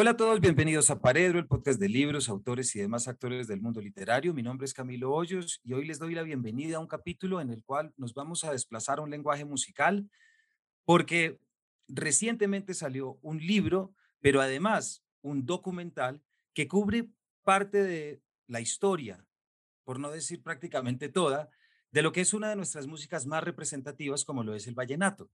Hola a todos, bienvenidos a Paredro, el podcast de libros, autores y demás actores del mundo literario. Mi nombre es Camilo Hoyos y hoy les doy la bienvenida a un capítulo en el cual nos vamos a desplazar a un lenguaje musical porque recientemente salió un libro, pero además un documental que cubre parte de la historia, por no decir prácticamente toda, de lo que es una de nuestras músicas más representativas como lo es el vallenato.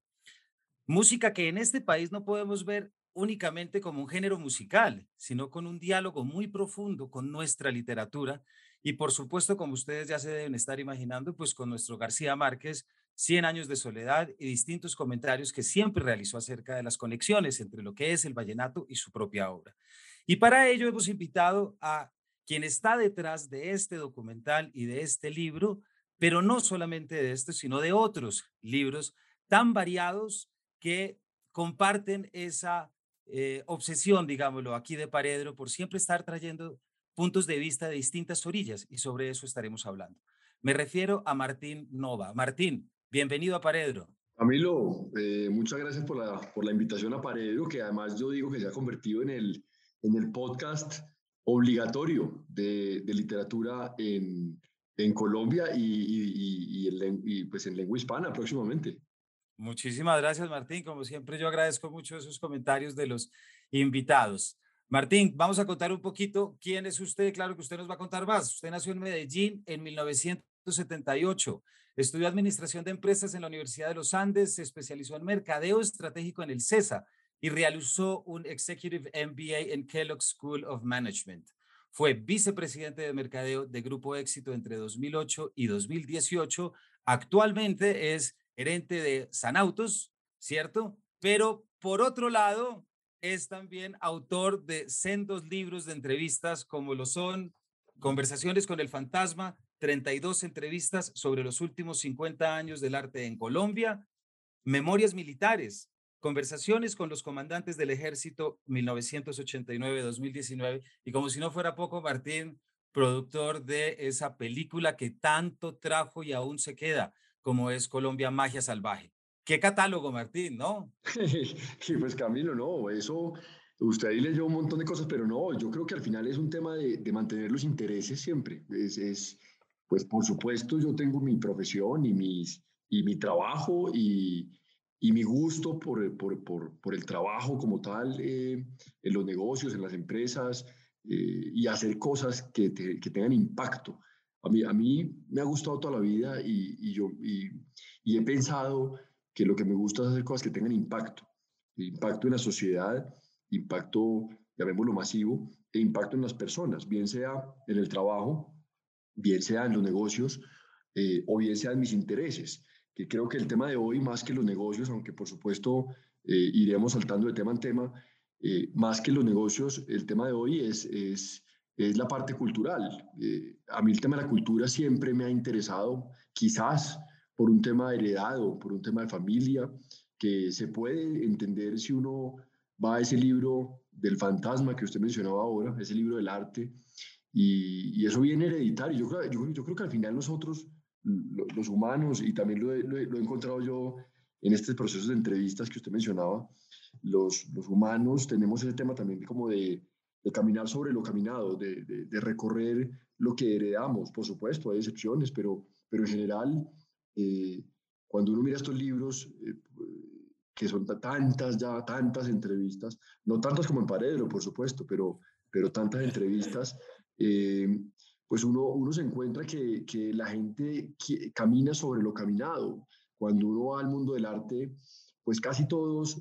Música que en este país no podemos ver únicamente como un género musical, sino con un diálogo muy profundo con nuestra literatura y por supuesto, como ustedes ya se deben estar imaginando, pues con nuestro García Márquez, 100 años de soledad y distintos comentarios que siempre realizó acerca de las conexiones entre lo que es el vallenato y su propia obra. Y para ello hemos invitado a quien está detrás de este documental y de este libro, pero no solamente de este, sino de otros libros tan variados que comparten esa eh, obsesión, digámoslo, aquí de Paredro por siempre estar trayendo puntos de vista de distintas orillas y sobre eso estaremos hablando. Me refiero a Martín Nova. Martín, bienvenido a Paredro. Camilo, eh, muchas gracias por la, por la invitación a Paredro, que además yo digo que se ha convertido en el, en el podcast obligatorio de, de literatura en, en Colombia y, y, y, y, pues en lengua hispana próximamente. Muchísimas gracias, Martín. Como siempre, yo agradezco mucho esos comentarios de los invitados. Martín, vamos a contar un poquito quién es usted. Claro que usted nos va a contar más. Usted nació en Medellín en 1978. Estudió Administración de Empresas en la Universidad de los Andes, se especializó en Mercadeo Estratégico en el CESA y realizó un Executive MBA en Kellogg School of Management. Fue vicepresidente de Mercadeo de Grupo Éxito entre 2008 y 2018. Actualmente es gerente de Sanautos, ¿cierto? Pero por otro lado, es también autor de sendos libros de entrevistas como lo son Conversaciones con el Fantasma, 32 entrevistas sobre los últimos 50 años del arte en Colombia, Memorias Militares, Conversaciones con los comandantes del ejército 1989-2019 y como si no fuera poco, Martín, productor de esa película que tanto trajo y aún se queda, como es Colombia Magia Salvaje. ¿Qué catálogo, Martín, no? sí, pues Camilo, no, eso, usted ahí leyó un montón de cosas, pero no, yo creo que al final es un tema de, mantener los intereses siempre. Es, es, pues por supuesto, yo tengo mi profesión y, mis, y mi trabajo y, mi gusto por, el trabajo como tal, eh, en los negocios, en las empresas, eh, y hacer cosas que tengan impacto. A mí, me ha gustado toda la vida y, yo y, he pensado que lo que me gusta es hacer cosas que tengan impacto. Impacto en la sociedad, impacto, llamémoslo masivo, e impacto en las personas, bien sea en el trabajo, bien sea en los negocios eh, o bien sea en mis intereses. Que creo que el tema de hoy, más que los negocios, aunque por supuesto eh, iremos saltando de tema en tema, eh, más que los negocios, el tema de hoy es es la parte cultural. Eh, a mí el tema de la cultura siempre me ha interesado, quizás por un tema heredado, por un tema de familia, que se puede entender si uno va a ese libro del fantasma que usted mencionaba ahora, ese libro del arte, y, eso viene hereditario. Yo yo, creo que al final nosotros, los humanos, y también lo he, encontrado yo en estos procesos de entrevistas que usted mencionaba, los, los humanos tenemos ese tema también como de de caminar sobre lo caminado, de, de, recorrer lo que heredamos. Por supuesto, hay excepciones, pero, pero en general, eh, cuando uno mira estos libros, eh, que son tantas ya, tantas entrevistas, no tantas como en Paredro, por supuesto, pero, pero tantas entrevistas, eh, pues uno, uno se encuentra que, que la gente camina sobre lo caminado. Cuando uno va al mundo del arte, pues casi todos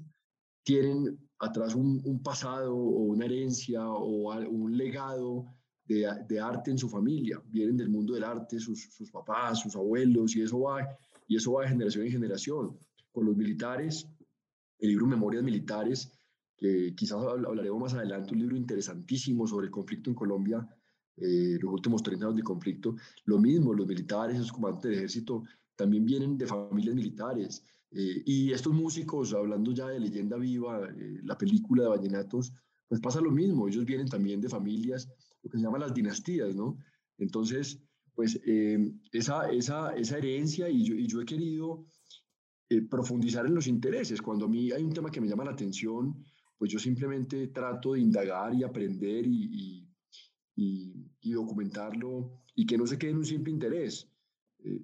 tienen atrás un, pasado o una herencia o un legado de, arte en su familia. Vienen del mundo del arte, sus, sus, papás, sus abuelos, y eso, va, y eso va de generación en generación. Con los militares, el libro Memorias Militares, que quizás hablaremos más adelante, un libro interesantísimo sobre el conflicto en Colombia, eh, los últimos 30 años de conflicto. Lo mismo, los militares, los comandantes del ejército, también vienen de familias militares. Eh, y estos músicos, hablando ya de leyenda viva, eh, la película de Vallenatos, pues pasa lo mismo, ellos vienen también de familias, lo que se llama las dinastías, ¿no? Entonces, pues eh, esa, esa, esa herencia y yo, y yo he querido profundizar en los intereses. Cuando a mí hay un tema que me llama la atención pues yo simplemente trato de indagar y aprender y, y, documentarlo y que no se quede en un simple interés. Eh,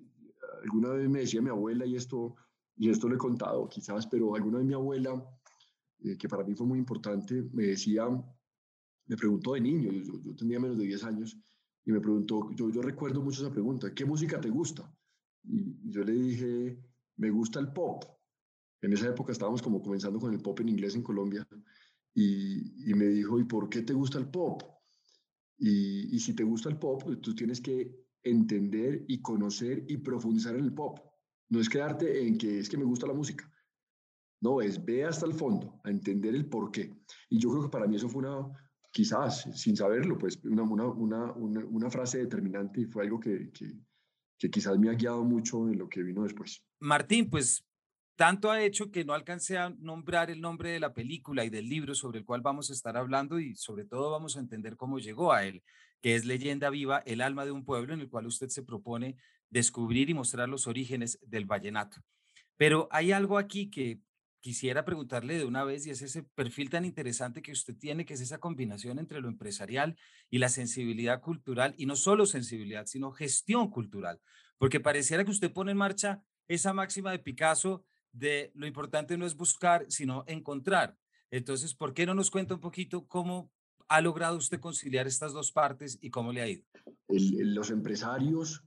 alguna vez me decía mi abuela, y esto, y esto lo he contado quizás, pero alguna vez mi abuela, eh, que para mí fue muy importante, me decía, me preguntó de niño, yo, tenía menos de 10 años, y me preguntó, yo, yo recuerdo mucho esa pregunta, ¿qué música te gusta? Y, yo le dije, me gusta el pop. En esa época estábamos como comenzando con el pop en inglés en Colombia. Y, y me dijo, ¿y por qué te gusta el pop? Y, y, si te gusta el pop, tú tienes que entender y conocer y profundizar en el pop. No es quedarte en que es que me gusta la música. No, es ve hasta el fondo, a entender el por qué. Y yo creo que para mí eso fue una, quizás, sin saberlo, pues una, una, una, una frase determinante y fue algo que, que, que quizás me ha guiado mucho en lo que vino después. Martín, pues tanto ha hecho que no alcancé a nombrar el nombre de la película y del libro sobre el cual vamos a estar hablando y sobre todo vamos a entender cómo llegó a él, que es Leyenda Viva, el alma de un pueblo, en el cual usted se propone descubrir y mostrar los orígenes del vallenato. Pero hay algo aquí que quisiera preguntarle de una vez y es ese perfil tan interesante que usted tiene, que es esa combinación entre lo empresarial y la sensibilidad cultural, y no solo sensibilidad, sino gestión cultural, porque pareciera que usted pone en marcha esa máxima de Picasso de lo importante no es buscar, sino encontrar. Entonces, ¿por qué no nos cuenta un poquito cómo ha logrado usted conciliar estas dos partes y cómo le ha ido? los empresarios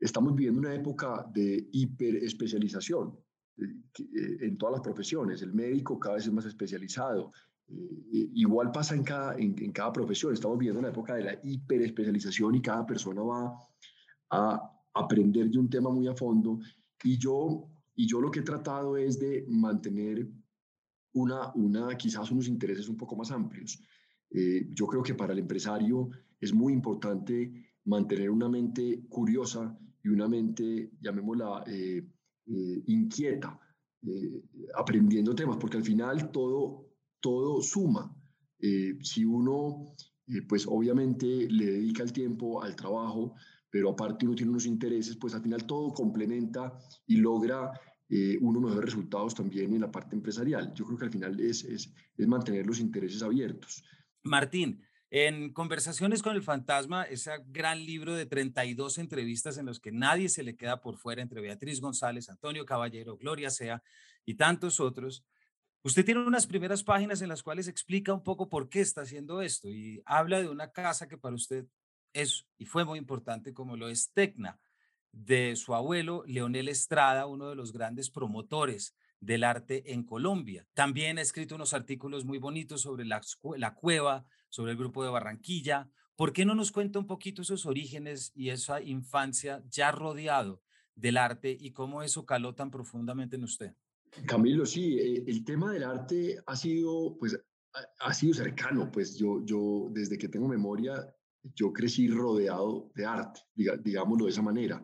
estamos viviendo una época de hiperespecialización eh, en todas las profesiones. El médico cada vez es más especializado. Eh, igual pasa en cada, en, cada profesión. Estamos viviendo una época de la hiperespecialización y cada persona va a aprender de un tema muy a fondo. Y yo, y yo lo que he tratado es de mantener una, una, quizás unos intereses un poco más amplios. Eh, yo creo que para el empresario es muy importante mantener una mente curiosa y una mente, llamémosla, eh, inquieta, eh, aprendiendo temas, porque al final todo, todo suma. Eh, si uno, pues obviamente le dedica el tiempo al trabajo, pero aparte uno tiene unos intereses, pues al final todo complementa y logra uno mejores resultados también en la parte empresarial. Yo creo que al final es, es, es mantener los intereses abiertos. Martín, en Conversaciones con el Fantasma, ese gran libro de 32 entrevistas en los que nadie se le queda por fuera entre Beatriz González, Antonio Caballero, Gloria Sea y tantos otros, usted tiene unas primeras páginas en las cuales explica un poco por qué está haciendo esto y habla de una casa que para usted es y fue muy importante como lo es Tecna, de su abuelo Leonel Estrada, uno de los grandes promotores del arte en Colombia. También ha escrito unos artículos muy bonitos sobre la, la cueva, sobre el grupo de Barranquilla. ¿Por qué no nos cuenta un poquito esos orígenes y esa infancia ya rodeado del arte y cómo eso caló tan profundamente en usted? Camilo, sí, eh, el tema del arte ha sido, pues, ha sido cercano, pues yo, yo desde que tengo memoria, yo crecí rodeado de arte, digámoslo de esa manera,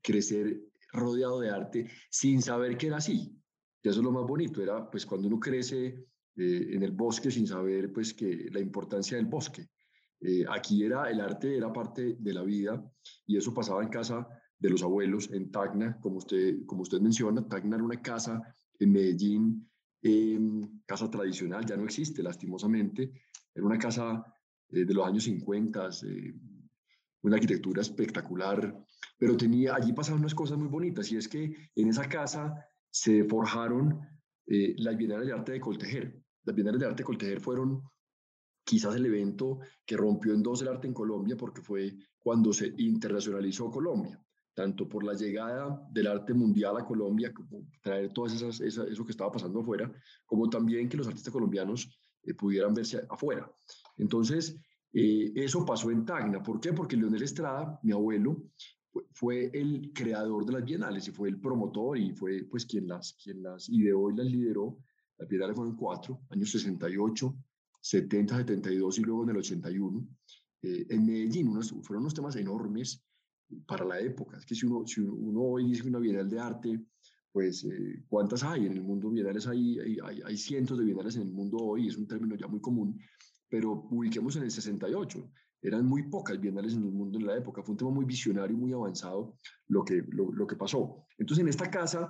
crecer rodeado de arte sin saber que era así. Y eso es lo más bonito, era pues cuando uno crece eh, en el bosque sin saber pues que la importancia del bosque. Eh, aquí era el arte era parte de la vida y eso pasaba en casa de los abuelos en Tacna, como usted, como usted menciona, Tacna era una casa en Medellín, casa tradicional, ya no existe lastimosamente, era una casa eh, de los años 50, una arquitectura espectacular, pero tenía, allí pasaban unas cosas muy bonitas y es que en esa casa se forjaron las Bienales de Arte de Coltejer. Las Bienales de Arte Coltejer fueron quizás el evento que rompió en dos el arte en Colombia porque fue cuando se internacionalizó Colombia, tanto por la llegada del arte mundial a Colombia, como traer todo esas, eso que estaba pasando afuera, como también que los artistas colombianos eh, pudieran verse afuera. Entonces, eh, eso pasó en Tacna. ¿Por qué? Porque Leonel Estrada, mi abuelo, fue, el creador de las bienales y fue el promotor y fue pues quien las, quien las ideó y las lideró las Bienales fueron cuatro, años 68, 70, 72 y luego en el 81. Eh, en Medellín unos, fueron unos temas enormes para la época. Es que si uno, si uno hoy dice una Bienal de arte, pues eh, ¿cuántas hay en el mundo? Bienales hay, hay, hay, cientos de bienales en el mundo hoy, es un término ya muy común, pero ubiquemos en el 68. Eran muy pocas bienales en el mundo en la época. Fue un tema muy visionario, muy avanzado lo que, lo, lo que pasó. Entonces, en esta casa,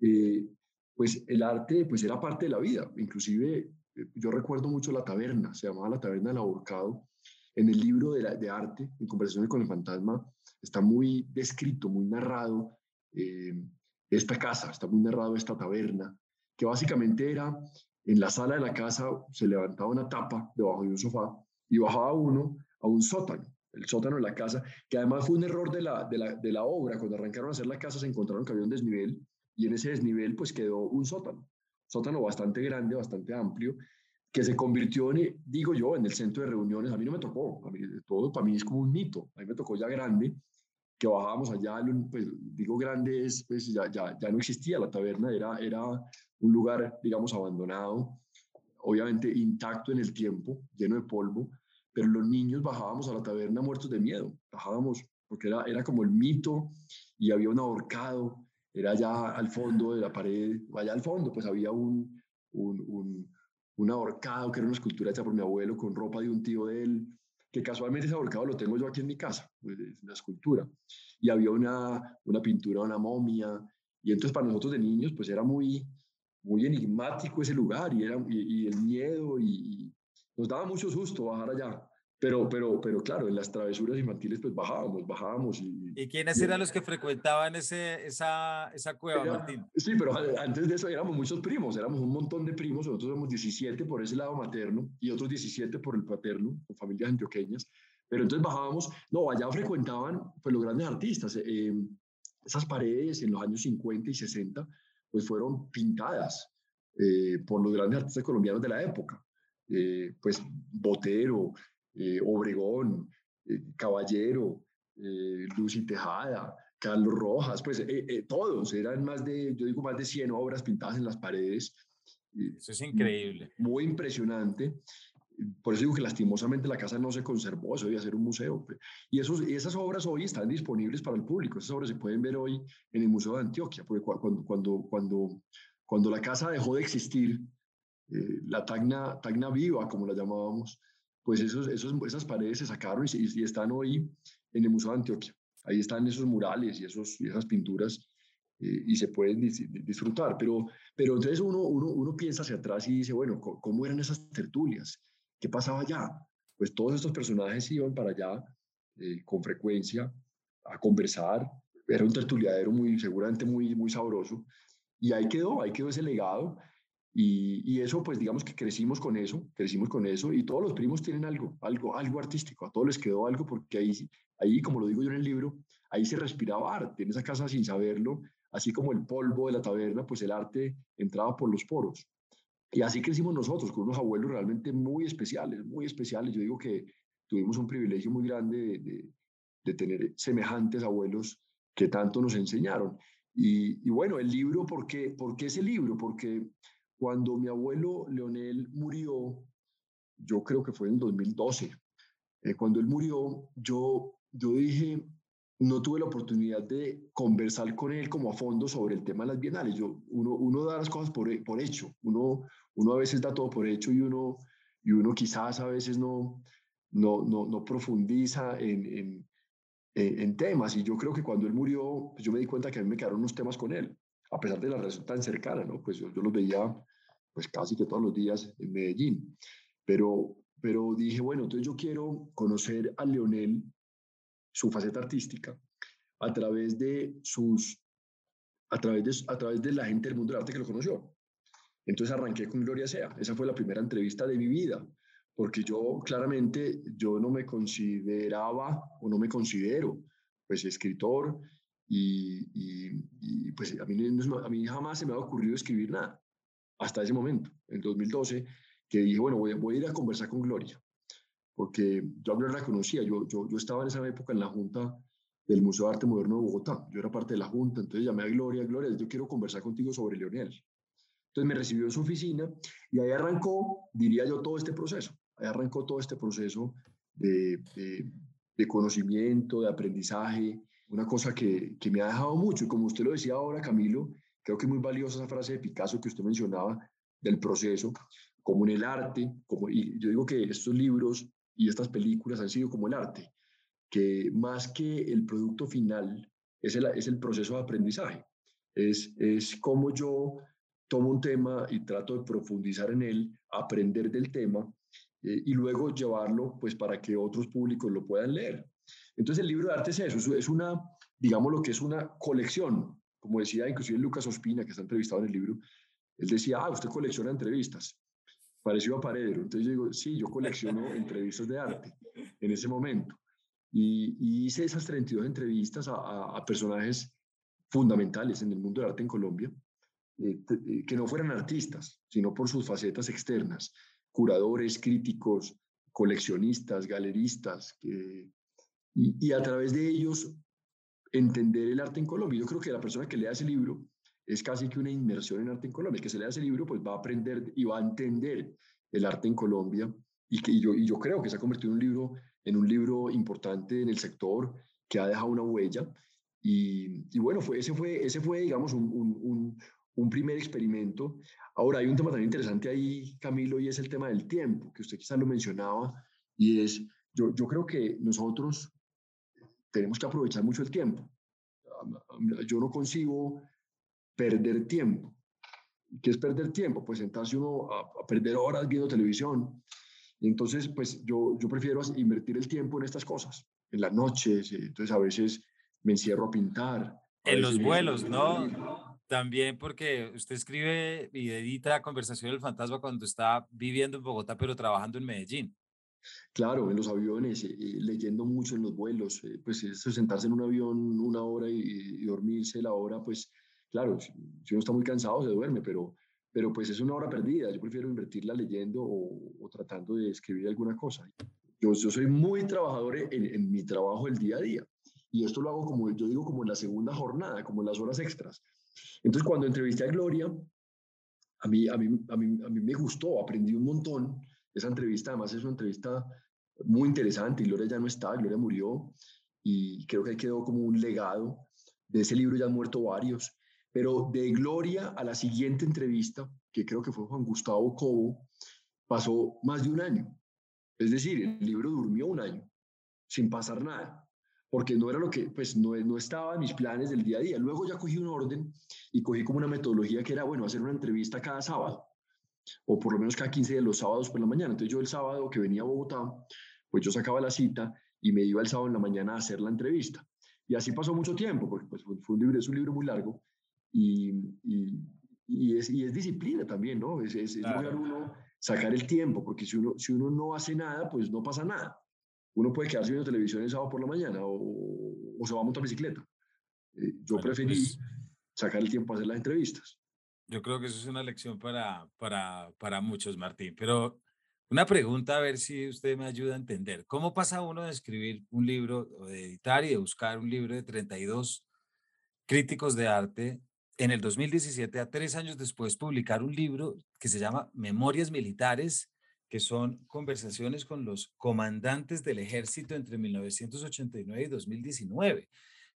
eh, pues el arte pues era parte de la vida. Inclusive eh, yo recuerdo mucho la taberna, se llamaba la taberna del ahorcado. En el libro de, arte, en Conversaciones con el Fantasma, está muy descrito, muy narrado eh, esta casa, está muy narrado esta taberna, que básicamente era en la sala de la casa, se levantaba una tapa debajo de un sofá y bajaba uno a un sótano, el sótano de la casa, que además fue un error de la, de la, de la obra. Cuando arrancaron a hacer la casa se encontraron que había un desnivel y en ese desnivel pues quedó un sótano, sótano bastante grande, bastante amplio, que se convirtió en, digo yo, en el centro de reuniones. A mí no me tocó, a mí, todo para mí es como un mito. A mí me tocó ya grande, que bajábamos allá, pues digo grande, es, pues ya, ya, ya no existía la taberna, era, era un lugar, digamos, abandonado, obviamente intacto en el tiempo, lleno de polvo, pero los niños bajábamos a la taberna muertos de miedo, bajábamos porque era, era como el mito y había un ahorcado, era allá al fondo de la pared, allá al fondo, pues había un, un, un, ahorcado que era una escultura hecha por mi abuelo con ropa de un tío de él, que casualmente ese ahorcado lo tengo yo aquí en mi casa, pues, es una escultura. Y había una, una pintura, una momia, y entonces para nosotros de niños, pues era muy, muy enigmático ese lugar y, era, y, el miedo y, nos daba mucho susto bajar allá. Pero, pero, pero claro, en las travesuras infantiles pues bajábamos, bajábamos. ¿Y, ¿Y quiénes eran los que frecuentaban ese, esa, esa cueva, Martín? Sí, pero antes de eso éramos muchos primos, éramos un montón de primos, nosotros somos 17 por ese lado materno y otros 17 por el paterno, con familias antioqueñas. Pero entonces bajábamos, no, allá frecuentaban pues los grandes artistas. Eh, esas paredes en los años 50 y 60 pues fueron pintadas eh, por los grandes artistas colombianos de la época. Eh, pues Botero, eh, Obregón, eh, Caballero, eh, Lucy Tejada, Carlos Rojas, pues todos, eran más de, yo digo, más de 100 obras pintadas en las paredes. Eso es increíble. Muy impresionante. Por eso digo que lastimosamente la casa no se conservó, eso debía ser un museo. Y, esos, esas obras hoy están disponibles para el público, esas obras se pueden ver hoy en el Museo de Antioquia, porque cuando, cuando, cuando, cuando la casa dejó de existir, la tagna, tagna viva, como la llamábamos, pues esos, esos, esas paredes se sacaron y, están hoy en el Museo de Antioquia. Ahí están esos murales y, esos, y esas pinturas eh, y se pueden disfrutar. Pero, pero entonces uno, uno, uno piensa hacia atrás y dice, bueno, ¿cómo eran esas tertulias? ¿Qué pasaba allá? Pues todos estos personajes iban para allá eh, con frecuencia a conversar. Era un tertuliadero muy, seguramente muy, muy sabroso. Y ahí quedó, ahí quedó ese legado. Y, eso, pues digamos que crecimos con eso, crecimos con eso y todos los primos tienen algo, algo, algo artístico, a todos les quedó algo porque ahí, ahí, como lo digo yo en el libro, ahí se respiraba arte, en esa casa sin saberlo, así como el polvo de la taberna, pues el arte entraba por los poros. Y así crecimos nosotros, con unos abuelos realmente muy especiales, muy especiales. Yo digo que tuvimos un privilegio muy grande de, de, tener semejantes abuelos que tanto nos enseñaron. Y, y, bueno, el libro, ¿por qué, ¿por qué ese libro? Porque cuando mi abuelo Leonel murió, yo creo que fue en 2012, eh, cuando él murió, yo, yo dije, no tuve la oportunidad de conversar con él como a fondo sobre el tema de las bienales. Yo, uno, uno da las cosas por, por hecho, uno, uno a veces da todo por hecho y uno, y uno quizás a veces no, no, no, no profundiza en, en, en, temas. Y yo creo que cuando él murió, pues yo me di cuenta que a mí me quedaron unos temas con él, a pesar de la relación tan cercana, ¿no? Pues yo, yo los veía pues casi que todos los días en Medellín. Pero, pero dije, bueno, entonces yo quiero conocer a Leonel, su faceta artística, a través de sus, a través de, a través de la gente del mundo del arte que lo conoció. Entonces arranqué con Gloria Sea. Esa fue la primera entrevista de mi vida, porque yo claramente yo no me consideraba o no me considero pues escritor y, y, pues a mí, a mí jamás se me ha ocurrido escribir nada hasta ese momento, en 2012, que dije, bueno, voy, voy a ir a conversar con Gloria, porque yo a la conocía, yo, yo, yo estaba en esa época en la junta del Museo de Arte Moderno de Bogotá, yo era parte de la junta, entonces llamé a Gloria, Gloria, yo quiero conversar contigo sobre Leonel. Entonces me recibió en su oficina y ahí arrancó, diría yo, todo este proceso, ahí arrancó todo este proceso de, de, de conocimiento, de aprendizaje, una cosa que, que me ha dejado mucho, y como usted lo decía ahora, Camilo, Creo que es muy valiosa esa frase de Picasso que usted mencionaba del proceso, como en el arte, como, y yo digo que estos libros y estas películas han sido como el arte, que más que el producto final es el, es el proceso de aprendizaje, es, es como yo tomo un tema y trato de profundizar en él, aprender del tema eh, y luego llevarlo pues para que otros públicos lo puedan leer. Entonces el libro de arte es eso, es una, digamos lo que es una colección, como decía inclusive Lucas Ospina, que está entrevistado en el libro, él decía, ah, usted colecciona entrevistas, pareció a Paredero. Entonces yo digo, sí, yo colecciono entrevistas de arte en ese momento. Y, hice esas 32 entrevistas a, a, personajes fundamentales en el mundo del arte en Colombia, eh, eh, que no fueran artistas, sino por sus facetas externas, curadores, críticos, coleccionistas, galeristas, que, y, y, a través de ellos entender el arte en Colombia. Yo creo que la persona que lea ese libro es casi que una inmersión en arte en Colombia. El que se lea ese libro pues va a aprender y va a entender el arte en Colombia y, que, yo, y yo creo que se ha convertido en un libro, en un libro importante en el sector que ha dejado una huella. Y, y bueno, fue, ese, fue, ese fue, digamos, un, un, un, primer experimento. Ahora, hay un tema tan interesante ahí, Camilo, y es el tema del tiempo, que usted quizás lo mencionaba, y es, yo, yo creo que nosotros tenemos que aprovechar mucho el tiempo. Yo no consigo perder tiempo. ¿Qué es perder tiempo? Pues sentarse uno a, perder horas viendo televisión. Y entonces, pues yo, yo prefiero invertir el tiempo en estas cosas, en las noches. Eh, entonces, a veces me encierro a pintar. en los vuelos, ¿no? También porque usted escribe y edita Conversación del Fantasma cuando está viviendo en Bogotá, pero trabajando en Medellín. Claro, en los aviones, eh, eh, leyendo mucho en los vuelos, pues eso, sentarse en un avión una hora y, dormirse la hora, pues Claro, si, uno está muy cansado se duerme, pero, pero pues es una hora perdida. Yo prefiero invertirla leyendo o, tratando de escribir alguna cosa. Yo, soy muy trabajador en, en, mi trabajo el día a día. Y esto lo hago como, yo digo, como en la segunda jornada, como en las horas extras. Entonces, cuando entrevisté a Gloria, a mí, a mí, a mí, a mí me gustó, aprendí un montón. Esa entrevista, además, es una entrevista muy interesante. Y Gloria ya no está, Gloria murió. Y creo que ahí quedó como un legado. De ese libro ya han muerto varios. Pero de Gloria a la siguiente entrevista, que creo que fue Juan Gustavo Cobo, pasó más de un año. Es decir, el libro durmió un año sin pasar nada, porque no era lo que, pues no, no estaba en mis planes del día a día. Luego ya cogí un orden y cogí como una metodología que era, bueno, hacer una entrevista cada sábado, o por lo menos cada 15 de los sábados por la mañana. Entonces yo el sábado que venía a Bogotá, pues yo sacaba la cita y me iba el sábado en la mañana a hacer la entrevista. Y así pasó mucho tiempo, porque pues, fue un libro, es un libro muy largo, y, y, es, y es, disciplina también, ¿no? Es, es, uno sacar el tiempo, porque si uno, si uno no hace nada, pues no pasa nada. Uno puede quedarse viendo televisión el sábado por la mañana o, o se va a montar bicicleta. Eh, yo preferí pues sacar el tiempo para hacer las entrevistas. Yo creo que eso es una lección para, para, para muchos, Martín. Pero una pregunta, a ver si usted me ayuda a entender. ¿Cómo pasa uno de escribir un libro, o de editar y de buscar un libro de 32 críticos de arte en el 2017, a tres años después, publicar un libro que se llama Memorias Militares, que son conversaciones con los comandantes del ejército entre 1989 y 2019,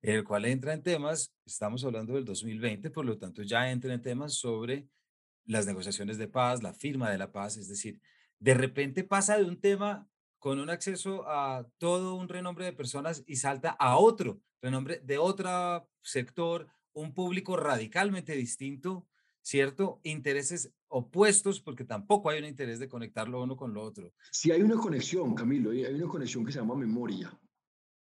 en el cual entra en temas, estamos hablando del 2020, por lo tanto ya entra en temas sobre las negociaciones de paz, la firma de la paz, es decir, de repente pasa de un tema con un acceso a todo un renombre de personas y salta a otro renombre de otro sector, un público radicalmente distinto, ¿cierto? Intereses opuestos, porque tampoco hay un interés de conectarlo uno con lo otro. Sí hay una conexión, Camilo, hay una conexión que se llama memoria.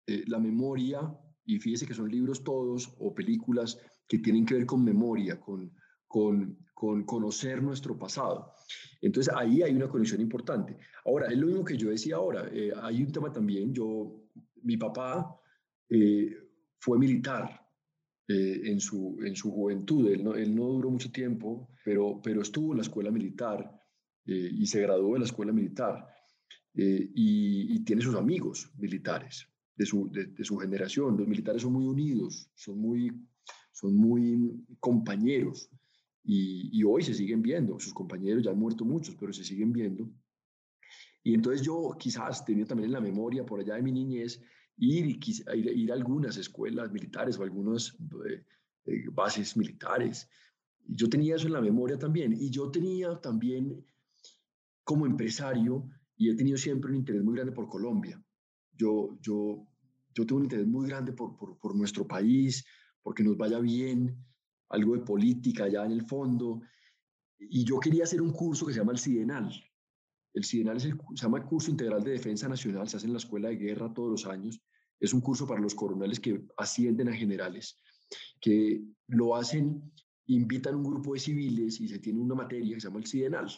Eh, la memoria, y fíjese que son libros todos o películas que tienen que ver con memoria, con, con, con conocer nuestro pasado. Entonces ahí hay una conexión importante. Ahora, es lo mismo que yo decía ahora, eh, hay un tema también, yo, mi papá eh, fue militar, eh, en, su, en su juventud. Él no, él no duró mucho tiempo, pero, pero estuvo en la escuela militar eh, y se graduó de la escuela militar eh, y, tiene sus amigos militares de su, de, su generación. Los militares son muy unidos, son muy, son muy compañeros y, y hoy se siguen viendo. Sus compañeros ya han muerto muchos, pero se siguen viendo. Y entonces yo quizás tenía también en la memoria por allá de mi niñez ir, ir, ir a algunas escuelas militares o algunas eh, eh, bases militares. Yo tenía eso en la memoria también. Y yo tenía también, como empresario, y he tenido siempre un interés muy grande por Colombia. Yo, yo, yo tengo un interés muy grande por, por, nuestro país, porque nos vaya bien, algo de política allá en el fondo. y yo quería hacer un curso que se llama el CIDENAL. El CIDENAL se llama Curso Integral de Defensa Nacional, se hace en la Escuela de Guerra todos los años. Es un curso para los coroneles que ascienden a generales, que lo hacen, invitan un grupo de civiles y se tiene una materia que se llama el CIDENAL,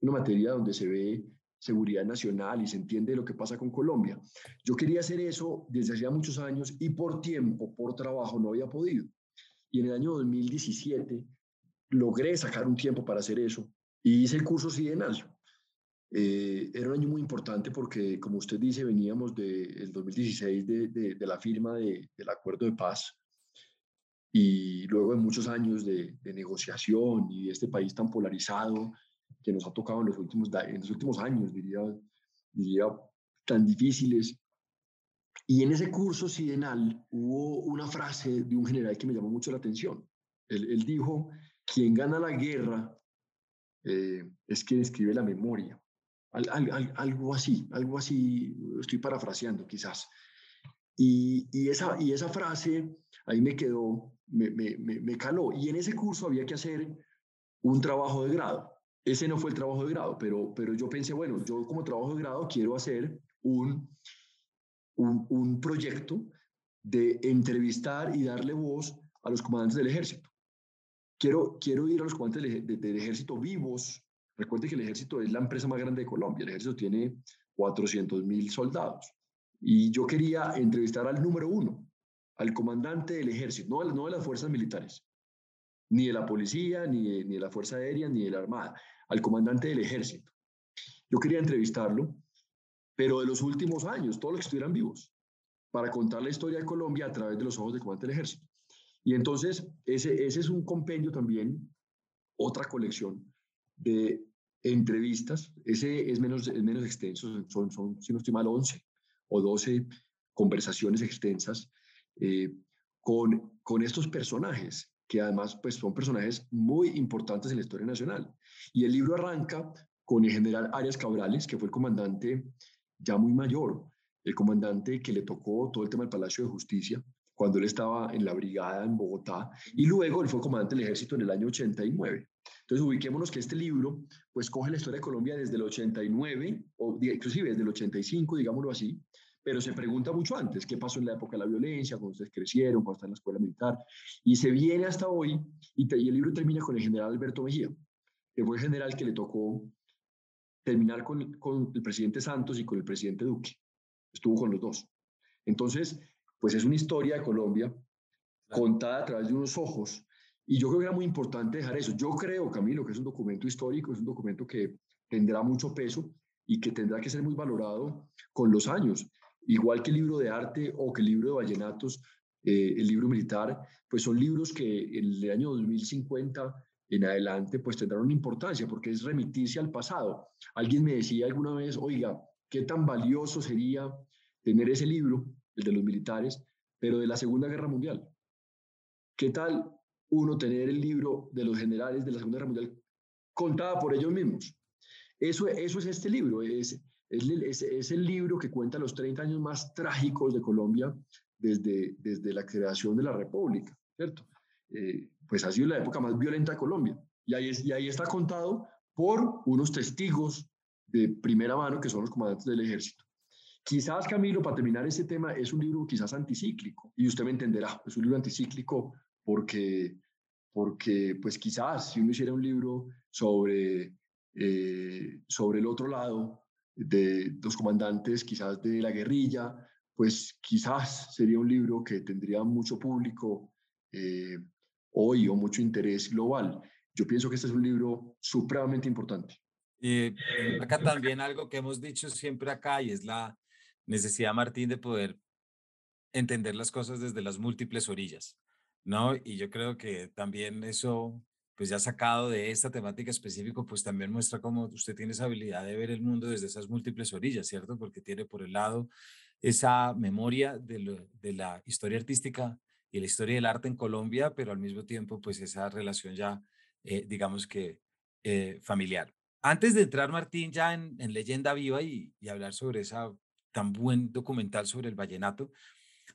una materia donde se ve seguridad nacional y se entiende lo que pasa con Colombia. Yo quería hacer eso desde hacía muchos años y por tiempo, por trabajo, no había podido. Y en el año 2017 logré sacar un tiempo para hacer eso y hice el curso Sidenal. Eh, era un año muy importante porque, como usted dice, veníamos del 2016 de, de, la firma del acuerdo de paz y luego de muchos años de, negociación y de este país tan polarizado que nos ha tocado en los últimos, en los últimos años, diría, diría, tan difíciles. Y en ese curso Sidenal hubo una frase de un general que me llamó mucho la atención. Él, él dijo, quien gana la guerra eh, es quien escribe la memoria. algo así, algo así, estoy parafraseando quizás. Y, y, esa, y esa frase ahí me quedó, me, me, me caló. Y en ese curso había que hacer un trabajo de grado. Ese no fue el trabajo de grado, pero, pero yo pensé, bueno, yo como trabajo de grado quiero hacer un, un, proyecto de entrevistar y darle voz a los comandantes del ejército. Quiero, quiero ir a los comandantes del, del, ejército vivos. Recuerde que el ejército es la empresa más grande de Colombia. El ejército tiene 400 mil soldados. Y yo quería entrevistar al número uno, al comandante del ejército, no, no de las fuerzas militares, ni de la policía, ni ni de la fuerza aérea, ni de la armada, al comandante del ejército. Yo quería entrevistarlo, pero de los últimos años, todos los que estuvieran vivos, para contar la historia de Colombia a través de los ojos del comandante del ejército. Y entonces, ese, ese es un compendio también, otra colección de entrevistas. Ese es menos, es menos extenso, son, son, si no estoy mal, 11 o 12 conversaciones extensas eh, con, con estos personajes que además pues, son personajes muy importantes en la historia nacional. Y el libro arranca con el general Arias Cabrales, que fue el comandante ya muy mayor, el comandante que le tocó todo el tema del Palacio de Justicia, cuando él estaba en la brigada en Bogotá, y luego él fue comandante del ejército en el año 89. Entonces, ubiquémonos que este libro, pues, coge la historia de Colombia desde el 89, o inclusive desde el 85, digámoslo así, pero se pregunta mucho antes, ¿qué pasó en la época de la violencia, cuando ustedes crecieron, cuando están en la escuela militar? Y se viene hasta hoy, y, y el libro termina con el general Alberto Mejía, que fue el general que le tocó terminar con, con el presidente Santos y con el presidente Duque. Estuvo con los dos. Entonces, pues es una historia de Colombia contada a través de unos ojos. Y yo creo que era muy importante dejar eso. Yo creo, Camilo, que es un documento histórico, es un documento que tendrá mucho peso y que tendrá que ser muy valorado con los años igual que el libro de arte o que el libro de vallenatos, eh, el libro militar, pues son libros que en el año 2050 en adelante pues tendrán una importancia porque es remitirse al pasado. Alguien me decía alguna vez, oiga, qué tan valioso sería tener ese libro, el de los militares, pero de la Segunda Guerra Mundial. ¿Qué tal uno tener el libro de los generales de la Segunda Guerra Mundial contada por ellos mismos? Eso, eso es este libro, es es, el libro que cuenta los 30 años más trágicos de Colombia desde, desde la creación de la República, ¿cierto? Eh, pues ha sido la época más violenta de Colombia. Y ahí, y ahí está contado por unos testigos de primera mano que son los comandantes del ejército. Quizás, Camilo, para terminar este tema, es un libro quizás anticíclico, y usted me entenderá, es un libro anticíclico porque, porque pues quizás si uno hiciera un libro sobre, eh, sobre el otro lado, de los comandantes quizás de la guerrilla, pues quizás sería un libro que tendría mucho público eh, hoy o mucho interés global. Yo pienso que este es un libro supremamente importante. Y acá también algo que hemos dicho siempre acá y es la necesidad, Martín, de poder entender las cosas desde las múltiples orillas, ¿no? Y yo creo que también eso pues ya sacado de esta temática específica, pues también muestra cómo usted tiene esa habilidad de ver el mundo desde esas múltiples orillas, ¿cierto? Porque tiene por el lado esa memoria de, la historia artística y la historia del arte en Colombia, pero al mismo tiempo, pues esa relación ya, eh, digamos que eh, familiar. Antes de entrar, Martín, ya en, en Leyenda Viva y, y, hablar sobre esa tan buen documental sobre el vallenato,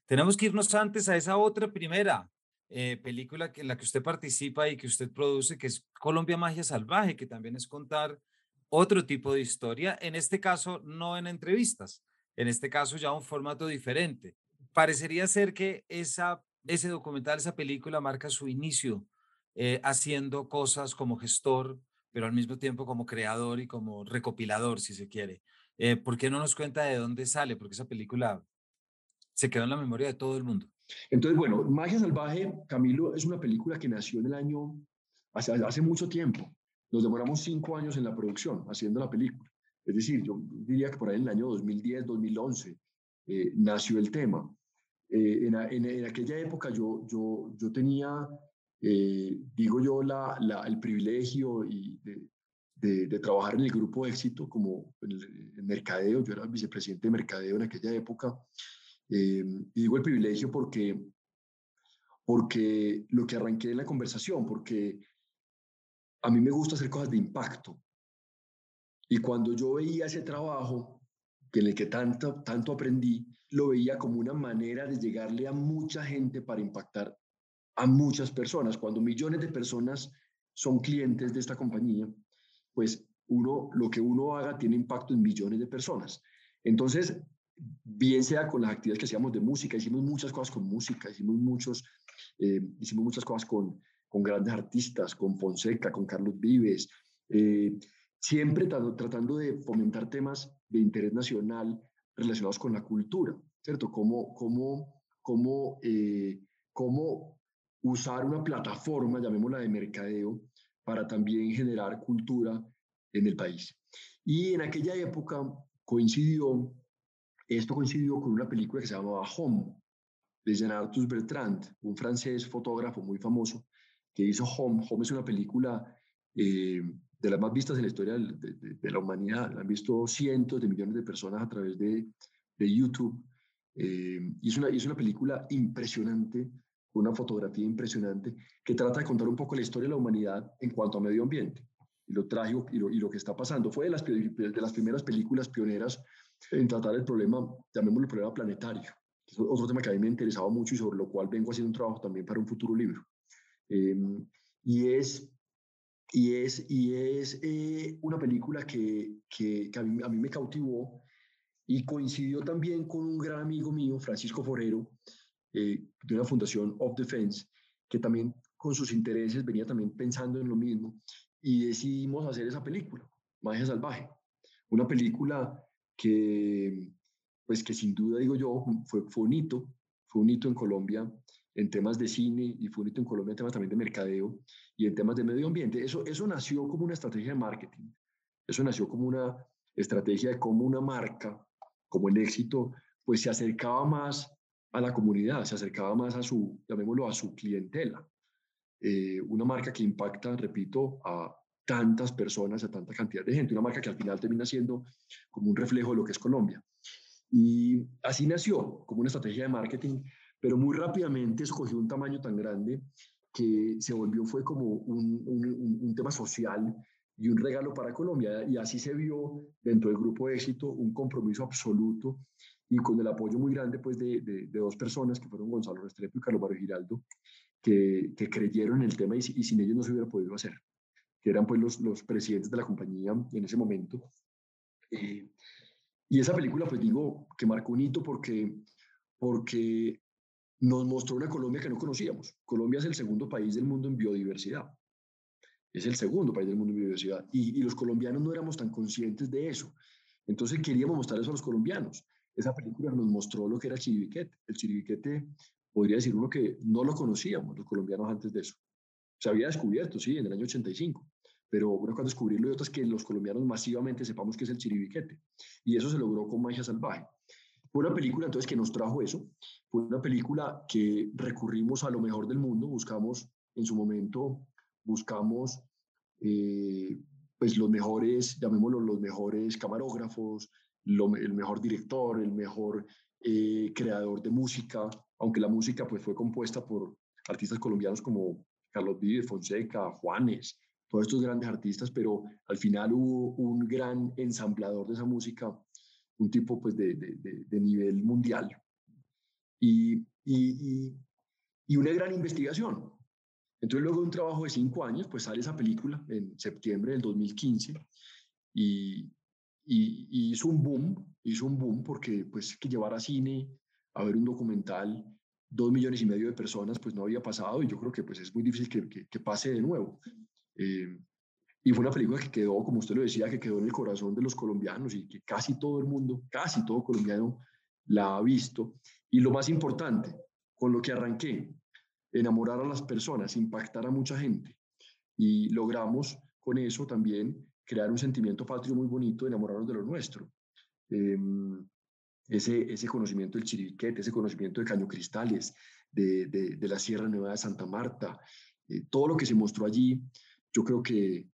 tenemos que irnos antes a esa otra primera, eh, película en la que usted participa y que usted produce, que es Colombia Magia Salvaje, que también es contar otro tipo de historia, en este caso no en entrevistas, en este caso ya un formato diferente. Parecería ser que esa, ese documental, esa película marca su inicio eh, haciendo cosas como gestor, pero al mismo tiempo como creador y como recopilador, si se quiere. Eh, ¿Por qué no nos cuenta de dónde sale? Porque esa película se quedó en la memoria de todo el mundo. Entonces, bueno, Magia Salvaje, Camilo, es una película que nació en el año, hace, mucho tiempo. Nos demoramos cinco años en la producción, haciendo la película. Es decir, yo diría que por ahí en el año 2010, 2011, eh, nació el tema. Eh, en, aquella época yo, yo, yo tenía, eh, digo yo, el privilegio y de, trabajar en el grupo éxito como mercadeo. Yo era vicepresidente de mercadeo en aquella época eh, y digo el privilegio porque, porque lo que arranqué en la conversación, porque a mí me gusta hacer cosas de impacto. Y cuando yo veía ese trabajo, en el que tanto, tanto aprendí, lo veía como una manera de llegarle a mucha gente para impactar a muchas personas. Cuando millones de personas son clientes de esta compañía, pues uno, lo que uno haga tiene impacto en millones de personas. Entonces, bien sea con las actividades que hacíamos de música, hicimos muchas cosas con música, hicimos, muchos, eh, hicimos muchas cosas con, con grandes artistas, con Fonseca, con Carlos Vives, eh, siempre tratando de fomentar temas de interés nacional relacionados con la cultura, ¿cierto? Cómo, cómo, cómo, eh, cómo usar una plataforma, llamémosla de mercadeo, para también generar cultura en el país. Y en aquella época coincidió esto coincidió con una película que se llamaba Home, de Jean-Arthus Bertrand, un francés fotógrafo muy famoso, que hizo Home. Home es una película eh, de las más vistas en la historia de, la humanidad. La han visto cientos de millones de personas a través de, YouTube. Eh, es una, es una película impresionante, una fotografía impresionante, que trata de contar un poco la historia de la humanidad en cuanto a medio ambiente y lo trágico y lo, y lo que está pasando. Fue de las, de las primeras películas pioneras en tratar el problema, llamémoslo el problema planetario. Es otro tema que a mí me interesaba mucho y sobre lo cual vengo haciendo un trabajo también para un futuro libro. Em, y es, y es, y es eh, una película que, que, a, mí, a, mí, me cautivó y coincidió también con un gran amigo mío, Francisco Forero, eh, de una fundación Of Defense, que también con sus intereses venía también pensando en lo mismo y decidimos hacer esa película, Magia Salvaje. Una película que, pues que sin duda, digo yo, fue, fue un hito, fue un hito en Colombia en temas de cine y fue un hito en Colombia en temas también de mercadeo y en temas de medio ambiente. Eso, eso nació como una estrategia de marketing, eso nació como una estrategia de cómo una marca, como el éxito, pues se acercaba más a la comunidad, se acercaba más a su, llamémoslo, a su clientela. Eh, una marca que impacta, repito, a tantas personas, a tanta cantidad de gente, una marca que al final termina siendo como un reflejo de lo que es Colombia. Y así nació, como una estrategia de marketing, pero muy rápidamente escogió un tamaño tan grande que se volvió, fue como un, un, tema social y un regalo para Colombia. Y así se vio dentro del grupo éxito un compromiso absoluto y con el apoyo muy grande pues, de, de, dos personas que fueron Gonzalo Restrepo y Carlos Mario Giraldo, que, que creyeron en el tema y, sin ellos no se hubiera podido hacer que eran pues los, los presidentes de la compañía en ese momento. Eh, y esa película, pues digo, que marcó un hito porque, porque nos mostró una Colombia que no conocíamos. Colombia es el segundo país del mundo en biodiversidad. Es el segundo país del mundo en biodiversidad. Y, y los colombianos no éramos tan conscientes de eso. Entonces queríamos mostrar eso a los colombianos. Esa película nos mostró lo que era el chiribiquete. El chiribiquete podría decir uno que no lo conocíamos los colombianos antes de eso. Se había descubierto, sí, en el año 85, pero una cosa descubrirlo y otra es que los colombianos masivamente sepamos que es el chiribiquete. Y eso se logró con Magia Salvaje. Fue una película entonces que nos trajo eso, fue una película que recurrimos a lo mejor del mundo, buscamos en su momento, buscamos eh, pues los mejores, llamémoslo los mejores camarógrafos, el mejor director, el mejor eh, creador de música, aunque la música pues fue compuesta por artistas colombianos como Carlos Vives, Fonseca, Juanes, todos estos grandes artistas, pero al final hubo un gran ensamblador de esa música, un tipo pues de, de, de, nivel mundial. Y, y, y una gran investigación. Entonces, luego de un trabajo de cinco años, pues sale esa película en septiembre del 2015 y, y, hizo un boom, hizo un boom porque pues que llevar a cine, a ver un documental, dos millones y medio de personas, pues no había pasado y yo creo que pues es muy difícil que, que, pase de nuevo. Eh, y fue una película que quedó, como usted lo decía, que quedó en el corazón de los colombianos y que casi todo el mundo, casi todo colombiano la ha visto. Y lo más importante, con lo que arranqué, enamorar a las personas, impactar a mucha gente. Y logramos con eso también crear un sentimiento patrio muy bonito, de enamorarnos de lo nuestro. Em, ese, ese conocimiento del Chiribiquete, ese conocimiento de Caño Cristales, de, de, la Sierra Nueva de Santa Marta, eh, todo lo que se mostró allí, yo creo que,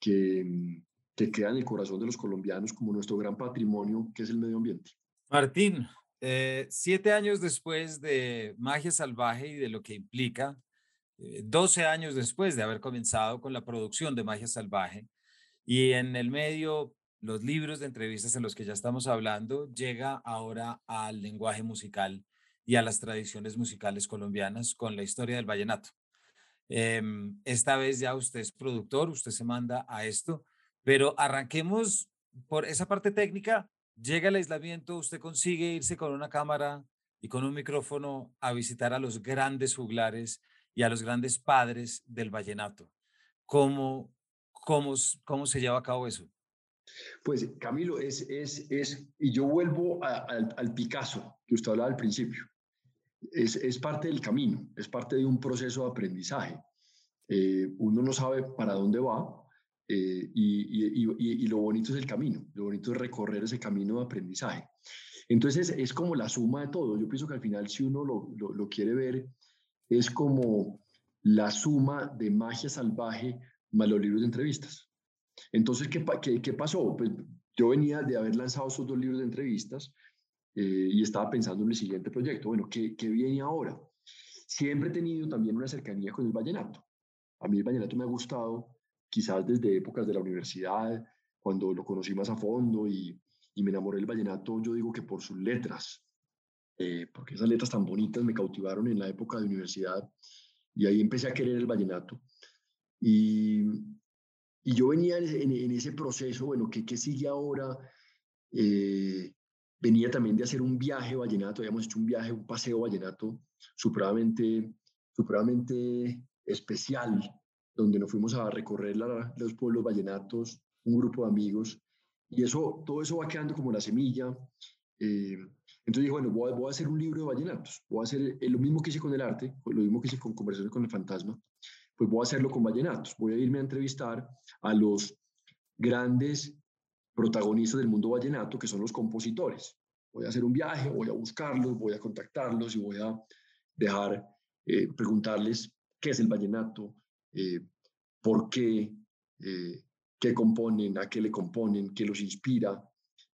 que, que, queda en el corazón de los colombianos como nuestro gran patrimonio, que es el medio ambiente. Martín, eh, siete años después de Magia Salvaje y de lo que implica, eh, 12 años después de haber comenzado con la producción de Magia Salvaje, y en el medio, los libros de entrevistas en los que ya estamos hablando, llega ahora al lenguaje musical y a las tradiciones musicales colombianas con la historia del vallenato. Em, esta vez ya usted es productor, usted se manda a esto, pero arranquemos por esa parte técnica. Llega el aislamiento, usted consigue irse con una cámara y con un micrófono a visitar a los grandes juglares y a los grandes padres del vallenato. ¿Cómo, ¿Cómo, cómo se lleva a cabo eso? Pues Camilo, es, es, es y yo vuelvo al Picasso que usted hablaba al principio. Es, es, parte del camino, es parte de un proceso de aprendizaje. Eh, uno no sabe para dónde va eh, y, y, lo bonito es el camino, lo bonito es recorrer ese camino de aprendizaje. Entonces es, como la suma de todo. Yo pienso que al final si uno lo, lo, lo quiere ver, es como la suma de magia salvaje más los libros de entrevistas. Entonces, ¿qué, qué, qué pasó? Pues yo venía de haber lanzado esos dos libros de entrevistas eh, y estaba pensando en el siguiente proyecto. Bueno, ¿qué, ¿qué viene ahora? Siempre he tenido también una cercanía con el vallenato. A mí el vallenato me ha gustado, quizás desde épocas de la universidad, cuando lo conocí más a fondo y, y me enamoré del vallenato, yo digo que por sus letras, eh, porque esas letras tan bonitas me cautivaron en la época de universidad y ahí empecé a querer el vallenato. Y, y yo venía en, en, ese proceso, bueno, ¿qué, qué sigue ahora? Eh, venía también de hacer un viaje vallenato, habíamos hecho un viaje, un paseo vallenato supremamente, supremamente especial, donde nos fuimos a recorrer los pueblos vallenatos, un grupo de amigos, y eso, todo eso va quedando como la semilla. Eh, entonces dije, bueno, voy a, voy a, hacer un libro de vallenatos, voy a hacer lo mismo que hice con el arte, lo mismo que hice con Conversaciones con el Fantasma, pues voy a hacerlo con vallenatos. Voy a irme a entrevistar a los grandes protagonistas del mundo vallenato, que son los compositores. Voy a hacer un viaje, voy a buscarlos, voy a contactarlos y voy a dejar, eh, preguntarles qué es el vallenato, eh, por qué, eh, qué componen, a qué le componen, qué los inspira,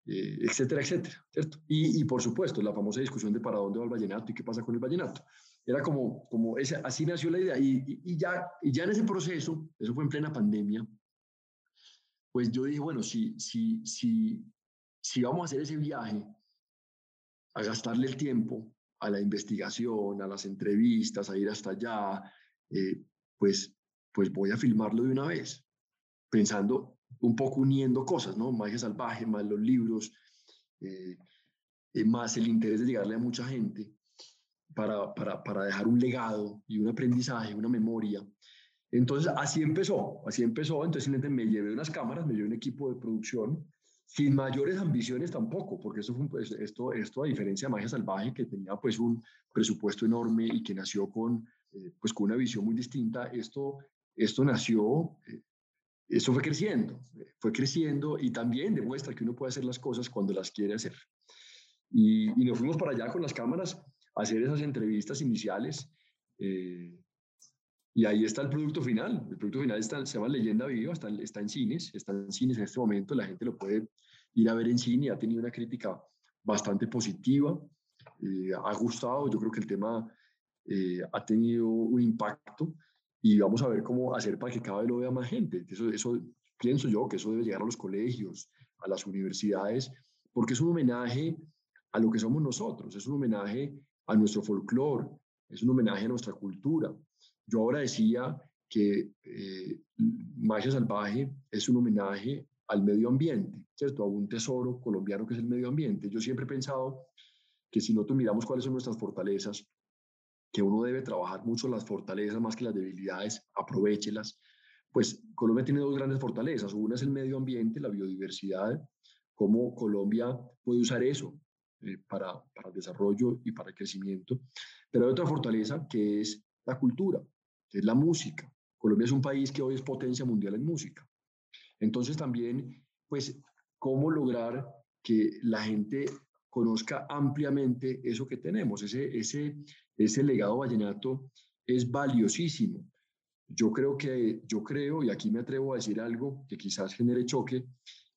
etcétera, etcétera, ¿cierto? Y, y, por supuesto, la famosa discusión de para dónde va el vallenato y qué pasa con el vallenato. Era como, como ese, así nació la idea. Y, y, y ya en ese proceso, eso fue en plena pandemia, pues yo dije, bueno, si, si, si, si vamos a hacer ese viaje, a gastarle el tiempo a la investigación, a las entrevistas, a ir hasta allá, eh, pues, pues voy a filmarlo de una vez, pensando un poco uniendo cosas, ¿no? Magia salvaje, más los libros, eh, eh, más el interés de llegarle a mucha gente para, para, para dejar un legado y un aprendizaje, una memoria. Entonces, así empezó, así empezó. Entonces, me llevé unas cámaras, me llevé un equipo de producción, sin mayores ambiciones tampoco, porque esto, fue pues, esto, esto a diferencia de Magia Salvaje, que tenía pues un presupuesto enorme y que nació con, eh, pues, con una visión muy distinta, esto, esto nació, eh, esto fue creciendo, fue creciendo y también demuestra que uno puede hacer las cosas cuando las quiere hacer. Y, y nos fuimos para allá con las cámaras hacer esas entrevistas iniciales. Eh, y ahí está el producto final. El producto final está, se llama Leyenda Viva, está, está en cines, está en cines en este momento, la gente lo puede ir a ver en cine, ha tenido una crítica bastante positiva, eh, ha gustado, yo creo que el tema eh, ha tenido un impacto y vamos a ver cómo hacer para que cada vez lo vea más gente. Eso, eso pienso yo que eso debe llegar a los colegios, a las universidades, porque es un homenaje a lo que somos nosotros, es un homenaje a nuestro folclore, es un homenaje a nuestra cultura. Yo ahora decía que eh, Magia Salvaje es un homenaje al medio ambiente, ¿cierto? A un tesoro colombiano que es el medio ambiente. Yo siempre he pensado que si nosotros miramos cuáles son nuestras fortalezas, que uno debe trabajar mucho las fortalezas más que las debilidades, aprovechelas. Pues Colombia tiene dos grandes fortalezas. Una es el medio ambiente, la biodiversidad, cómo Colombia puede usar eso eh, para, para el desarrollo y para el crecimiento. Pero hay otra fortaleza que es la cultura, es la música. Colombia es un país que hoy es potencia mundial en música. Entonces también, pues, cómo lograr que la gente conozca ampliamente eso que tenemos, ese, ese, ese legado vallenato es valiosísimo. Yo creo que, yo creo, y aquí me atrevo a decir algo que quizás genere choque,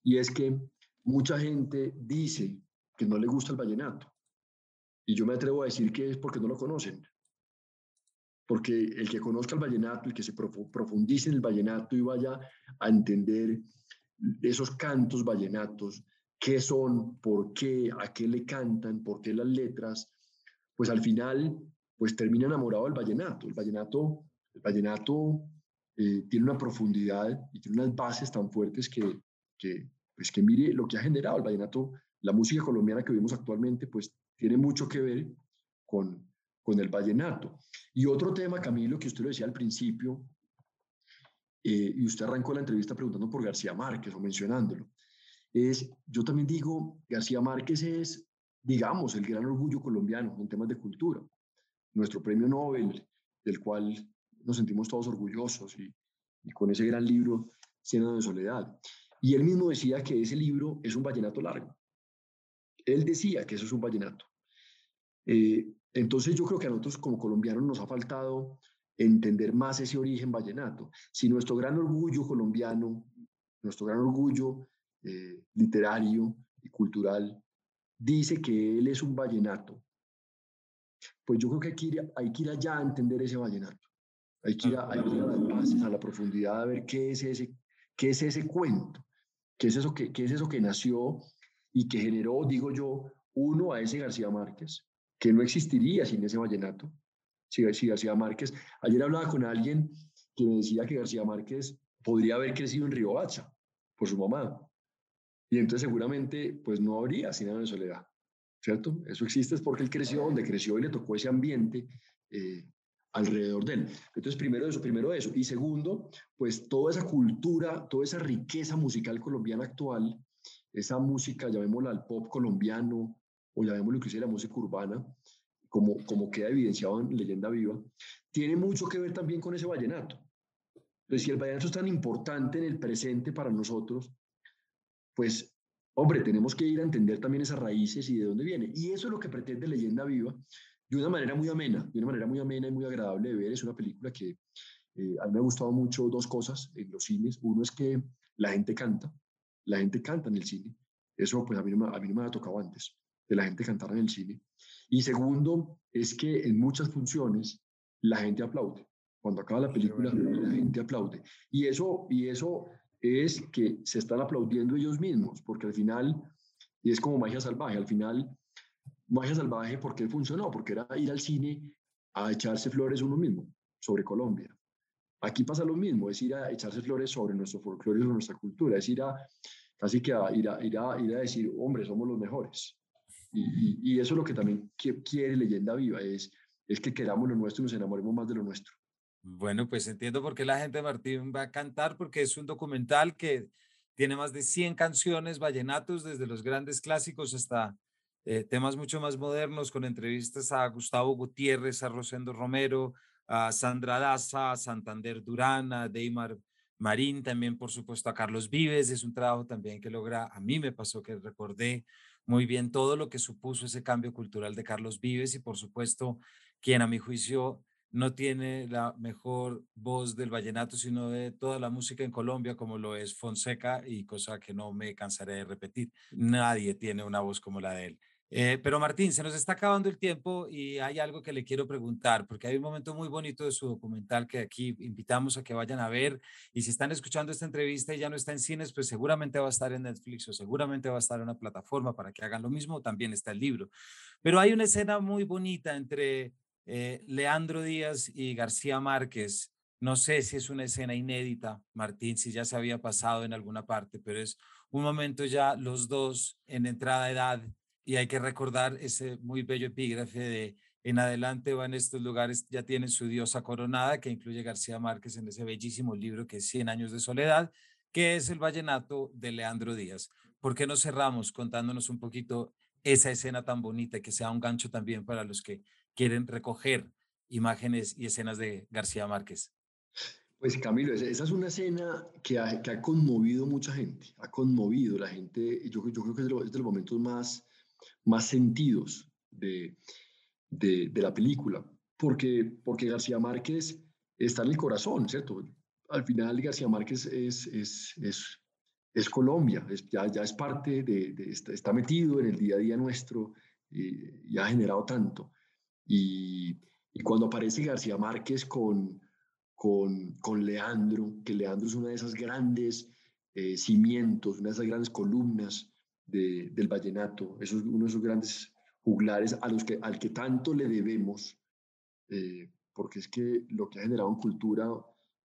y es que mucha gente dice que no le gusta el vallenato. Y yo me atrevo a decir que es porque no lo conocen. Porque el que conozca el vallenato, el que se profundice en el vallenato y vaya a entender esos cantos vallenatos, qué son, por qué, a qué le cantan, por qué las letras, pues al final, pues termina enamorado del vallenato. El vallenato, el vallenato eh, tiene una profundidad y tiene unas bases tan fuertes que, que, pues que mire lo que ha generado el vallenato, la música colombiana que vemos actualmente, pues tiene mucho que ver con, con el vallenato. Y otro tema, Camilo, que usted lo decía al principio, eh, y usted arrancó la entrevista preguntando por García Márquez o mencionándolo es, yo también digo, García Márquez es, digamos, el gran orgullo colombiano en temas de cultura. Nuestro premio Nobel, del cual nos sentimos todos orgullosos y, con ese gran libro, Cien de soledad. Y él mismo decía que ese libro es un vallenato largo. Él decía que eso es un vallenato. Eh, entonces yo creo que a nosotros como colombianos nos ha faltado entender más ese origen vallenato. Si nuestro gran orgullo colombiano, nuestro gran orgullo eh, literario y cultural dice que él es un vallenato, pues yo creo que hay que ir, hay que ir allá a entender ese vallenato. Hay que ir a, las bases, a la profundidad, a ver qué es ese, qué es ese cuento, qué es, eso que, qué es eso que nació y que generó, digo yo, uno a ese García Márquez, que no existiría sin ese vallenato. Si, García Márquez, ayer hablaba con alguien que me decía que García Márquez podría haber crecido en Riohacha por su mamá. Y entonces seguramente pues no habría Cien de soledad, ¿cierto? Eso existe es porque él creció donde creció y le tocó ese ambiente eh, alrededor de él. Entonces, primero eso, primero eso. Y segundo, pues toda esa cultura, toda esa riqueza musical colombiana actual, esa música, llamémosla al pop colombiano, o llamémoslo inclusive la música urbana, como, como queda evidenciado en Leyenda Viva, tiene mucho que ver también con ese vallenato. Entonces, si el vallenato es tan importante en el presente para nosotros, pues, hombre, tenemos que ir a entender también esas raíces y de dónde viene. Y eso es lo que pretende Leyenda Viva, de una manera muy amena, de una manera muy amena y muy agradable de ver. Es una película que eh, a mí me ha gustado mucho dos cosas en los cines. Uno es que la gente canta, la gente canta en el cine. Eso pues a mí no me, a mí no me había tocado antes, de la gente cantar en el cine. Y segundo es que en muchas funciones la gente aplaude. Cuando acaba la película, la gente aplaude. Y eso, y eso es que se están aplaudiendo ellos mismos, porque al final, y es como magia salvaje, al final, magia salvaje, ¿por qué funcionó? Porque era ir al cine a echarse flores uno mismo sobre Colombia. Aquí pasa lo mismo, es ir a echarse flores sobre nuestro folclore, sobre nuestra cultura, es ir a, casi que a ir a, ir a, ir a decir, hombre, somos los mejores. Y, y, eso es lo que también quiere Leyenda Viva, es, es que queramos lo nuestro y nos enamoremos más de lo nuestro. Bueno, pues entiendo por qué la gente de Martín va a cantar, porque es un documental que tiene más de 100 canciones vallenatos, desde los grandes clásicos hasta eh, temas mucho más modernos, con entrevistas a Gustavo Gutiérrez, a Rosendo Romero, a Sandra Daza, a Santander Durán, a Deimar Marín, también por supuesto a Carlos Vives. Es un trabajo también que logra, a mí me pasó que recordé muy bien todo lo que supuso ese cambio cultural de Carlos Vives y por supuesto quien a mi juicio no tiene la mejor voz del vallenato, sino de toda la música en Colombia, como lo es Fonseca, y cosa que no me cansaré de repetir. Nadie tiene una voz como la de él. Eh, pero Martín, se nos está acabando el tiempo y hay algo que le quiero preguntar, porque hay un momento muy bonito de su documental que aquí invitamos a que vayan a ver. Y si están escuchando esta entrevista y ya no está en cines, pues seguramente va a estar en Netflix o seguramente va a estar en una plataforma para que hagan lo mismo. También está el libro. Pero hay una escena muy bonita entre Eh, Leandro Díaz y García Márquez, no sé si es una escena inédita, Martín, si ya se había pasado en alguna parte, pero es un momento ya los dos en entrada edad y hay que recordar ese muy bello epígrafe de en adelante van estos lugares, ya tienen su diosa coronada, que incluye García Márquez en ese bellísimo libro que es Cien años de soledad, que es el vallenato de Leandro Díaz. ¿Por qué no cerramos contándonos un poquito esa escena tan bonita que sea un gancho también para los que quieren recoger imágenes y escenas de García Márquez? Pues Camilo, esa es una escena que ha, que ha conmovido mucha gente, ha conmovido la gente, yo, yo creo que es de, los, momentos más, más sentidos de, de, la película, porque, porque García Márquez está en el corazón, ¿cierto? Al final García Márquez es, es, es, es Colombia, ya, ya es parte de, está, metido en el día a día nuestro y, ha generado tanto. Y, y, cuando aparece García Márquez con, con, con, Leandro, que Leandro es una de esas grandes eh, cimientos, una de esas grandes columnas de, del vallenato, esos, uno de esos grandes juglares a los que, al que tanto le debemos, eh, porque es que lo que ha generado en cultura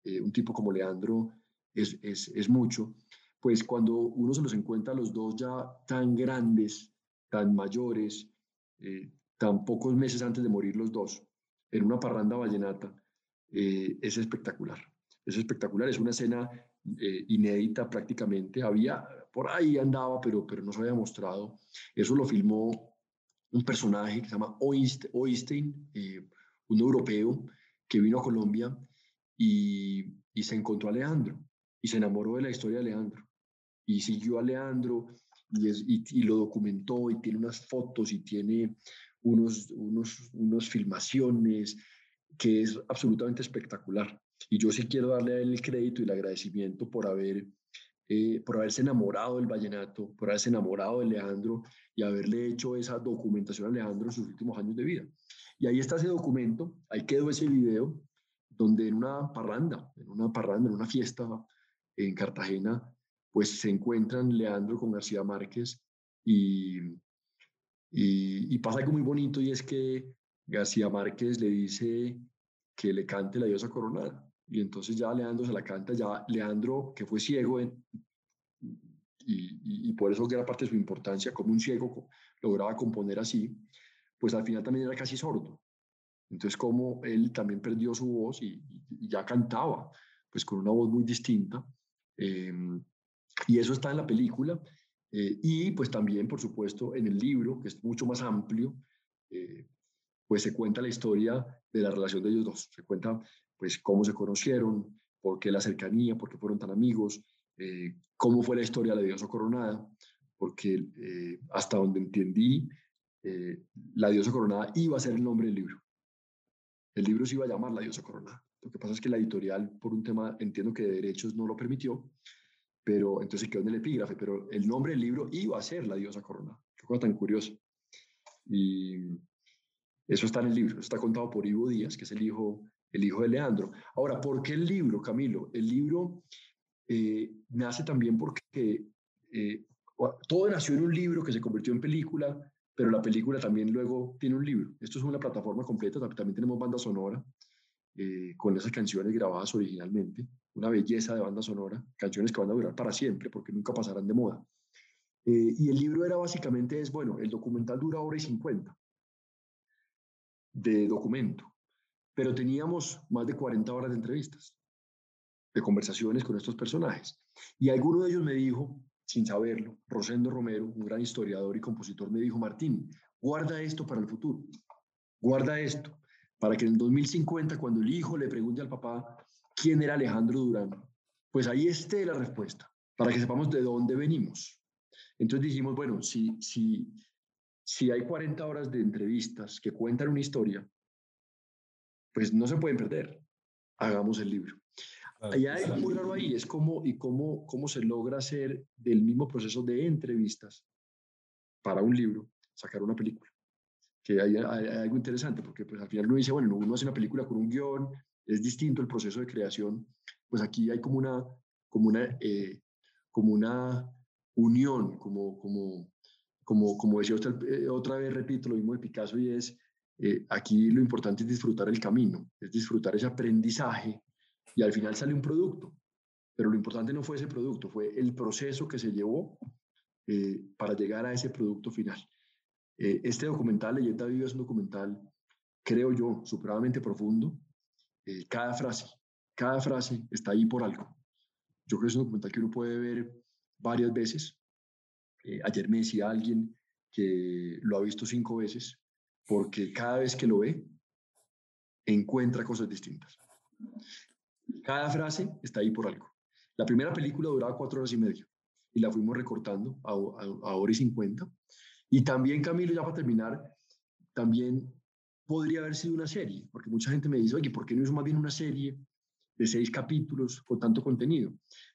eh, un tipo como Leandro es, es, es mucho pues cuando uno se los encuentra los dos ya tan grandes, tan mayores, eh, tan pocos meses antes de morir los dos, en una parranda vallenata, eh, es espectacular. Es espectacular, es una escena inédita prácticamente. Había, por ahí andaba, pero, pero no se había mostrado. Eso lo filmó un personaje que se llama Oystein, un europeo que vino a Colombia y, y se encontró a Leandro y se enamoró de la historia de Leandro y siguió a Leandro y, es, y, lo documentó y tiene unas fotos y tiene unos, unos, unos filmaciones que es absolutamente espectacular. Y yo sí quiero darle a él el crédito y el agradecimiento por haber eh, por haberse enamorado del vallenato, por haberse enamorado de Leandro y haberle hecho esa documentación a Leandro en sus últimos años de vida. Y ahí está ese documento, ahí quedó ese video, donde en una parranda, en una parranda, en una fiesta en Cartagena, pues se encuentran Leandro con García Márquez y, y, pasa algo muy bonito y es que García Márquez le dice que le cante la diosa coronada. Y entonces ya Leandro se la canta, ya Leandro, que fue ciego, y, por eso era parte de su importancia, como un ciego lograba componer así, pues al final también era casi sordo. Entonces como él también perdió su voz y, ya cantaba, pues con una voz muy distinta. Eh, y eso está en la película. Eh, y pues también, por supuesto, en el libro, que es mucho más amplio, eh, pues se cuenta la historia de la relación de ellos dos. Se cuenta pues cómo se conocieron, por qué la cercanía, por qué fueron tan amigos, eh, cómo fue la historia de la diosa coronada, porque hasta donde entendí, la diosa coronada iba a ser el nombre del libro. El libro se iba a llamar La diosa coronada. Lo que pasa es que la editorial, por un tema, entiendo que de derechos no lo permitió, pero entonces quedó en el epígrafe, pero el nombre del libro iba a ser La diosa corona. Qué cosa tan curiosa. Y eso está en el libro, está contado por Ivo Díaz, que es el hijo, el hijo de Leandro. Ahora, ¿por qué el libro, Camilo? El libro eh, nace también porque eh, todo nació en un libro que se convirtió en película, pero la película también luego tiene un libro. Esto es una plataforma completa, también tenemos banda sonora eh, con esas canciones grabadas originalmente una belleza de banda sonora, canciones que van a durar para siempre porque nunca pasarán de moda. Eh, y el libro era básicamente, es bueno, el documental dura hora y 50 de documento, pero teníamos más de 40 horas de entrevistas, de conversaciones con estos personajes. Y alguno de ellos me dijo, sin saberlo, Rosendo Romero, un gran historiador y compositor, me dijo, Martín, guarda esto para el futuro, guarda esto, para que en 2050, cuando el hijo le pregunte al papá, quién era Alejandro Durán, pues ahí esté la respuesta, para que sepamos de dónde venimos. Entonces dijimos, bueno, si, si, si hay 40 horas de entrevistas que cuentan una historia, pues no se pueden perder. Hagamos el libro. Hay algo muy raro ahí, es cómo, y cómo, cómo se logra hacer del mismo proceso de entrevistas para un libro, sacar una película. Que hay, hay, algo interesante, porque pues al final uno dice, bueno, uno hace una película con un guion, es distinto el proceso de creación, pues aquí hay como una, como una, eh, como una unión, como, como, como, como decía usted, eh, otra vez repito lo mismo de Picasso y es eh, aquí lo importante es disfrutar el camino, es disfrutar ese aprendizaje y al final sale un producto. Pero lo importante no fue ese producto, fue el proceso que se llevó eh, para llegar a ese producto final. Eh, este documental, Leyenda Viva, es un documental, creo yo, supremamente profundo. cada frase, cada frase está ahí por algo. Yo creo que es un documental que uno puede ver varias veces. ayer me decía alguien que lo ha visto cinco veces porque cada vez que lo ve, encuentra cosas distintas. Cada frase está ahí por algo. La primera película duraba cuatro horas y media y la fuimos recortando a, a, hora y cincuenta. Y también, Camilo, ya para terminar, también podría haber sido una serie, porque mucha gente me dice, oye, ¿por qué no hizo más bien una serie de seis capítulos con tanto contenido?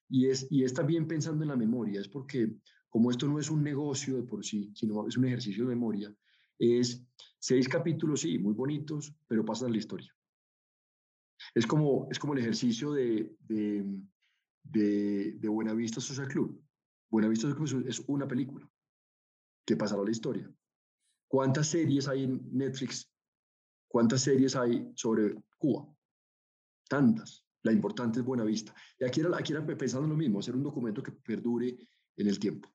Y es, y es también pensando en la memoria, es porque como esto no es un negocio de por sí, sino es un ejercicio de memoria, es seis capítulos, sí, muy bonitos, pero pasan a la historia. Es como, es como el ejercicio de, de, de, Buenavista Social Club. Buenavista Social Club es una película que pasará a la historia. ¿Cuántas series hay en Netflix? ¿Cuántas series hay sobre Cuba? Tantas. La importante es Buenavista. Y aquí era, aquí era pensando lo mismo, hacer un documento que perdure en el tiempo.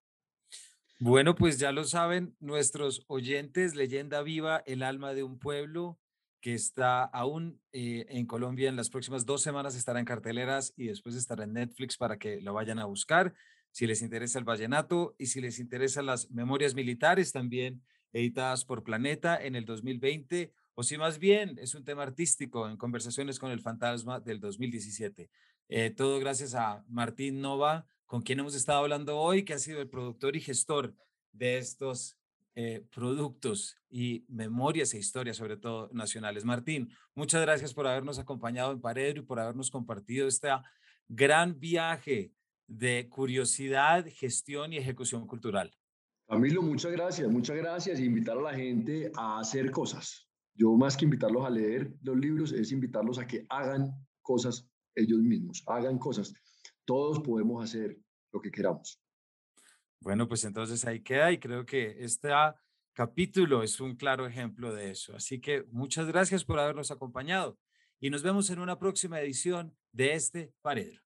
Bueno, pues ya lo saben nuestros oyentes, Leyenda Viva, el alma de un pueblo, que está aún eh, en Colombia en las próximas dos semanas, estará en carteleras y después estará en Netflix para que lo vayan a buscar. Si les interesa el vallenato y si les interesan las memorias militares también editadas por Planeta en el 2020, o si más bien es un tema artístico en conversaciones con el fantasma del 2017. Eh, todo gracias a Martín Nova con quien hemos estado hablando hoy, que ha sido el productor y gestor de estos eh, productos y memorias e historias, sobre todo nacionales. Martín, muchas gracias por habernos acompañado en Paredro y por habernos compartido este gran viaje de curiosidad, gestión y ejecución cultural. Camilo, muchas gracias, muchas gracias. Y invitar a la gente a hacer cosas. Yo más que invitarlos a leer los libros, es invitarlos a que hagan cosas ellos mismos, hagan cosas todos podemos hacer lo que queramos. Bueno, pues entonces ahí queda y creo que este capítulo es un claro ejemplo de eso. Así que muchas gracias por habernos acompañado y nos vemos en una próxima edición de este Paredro.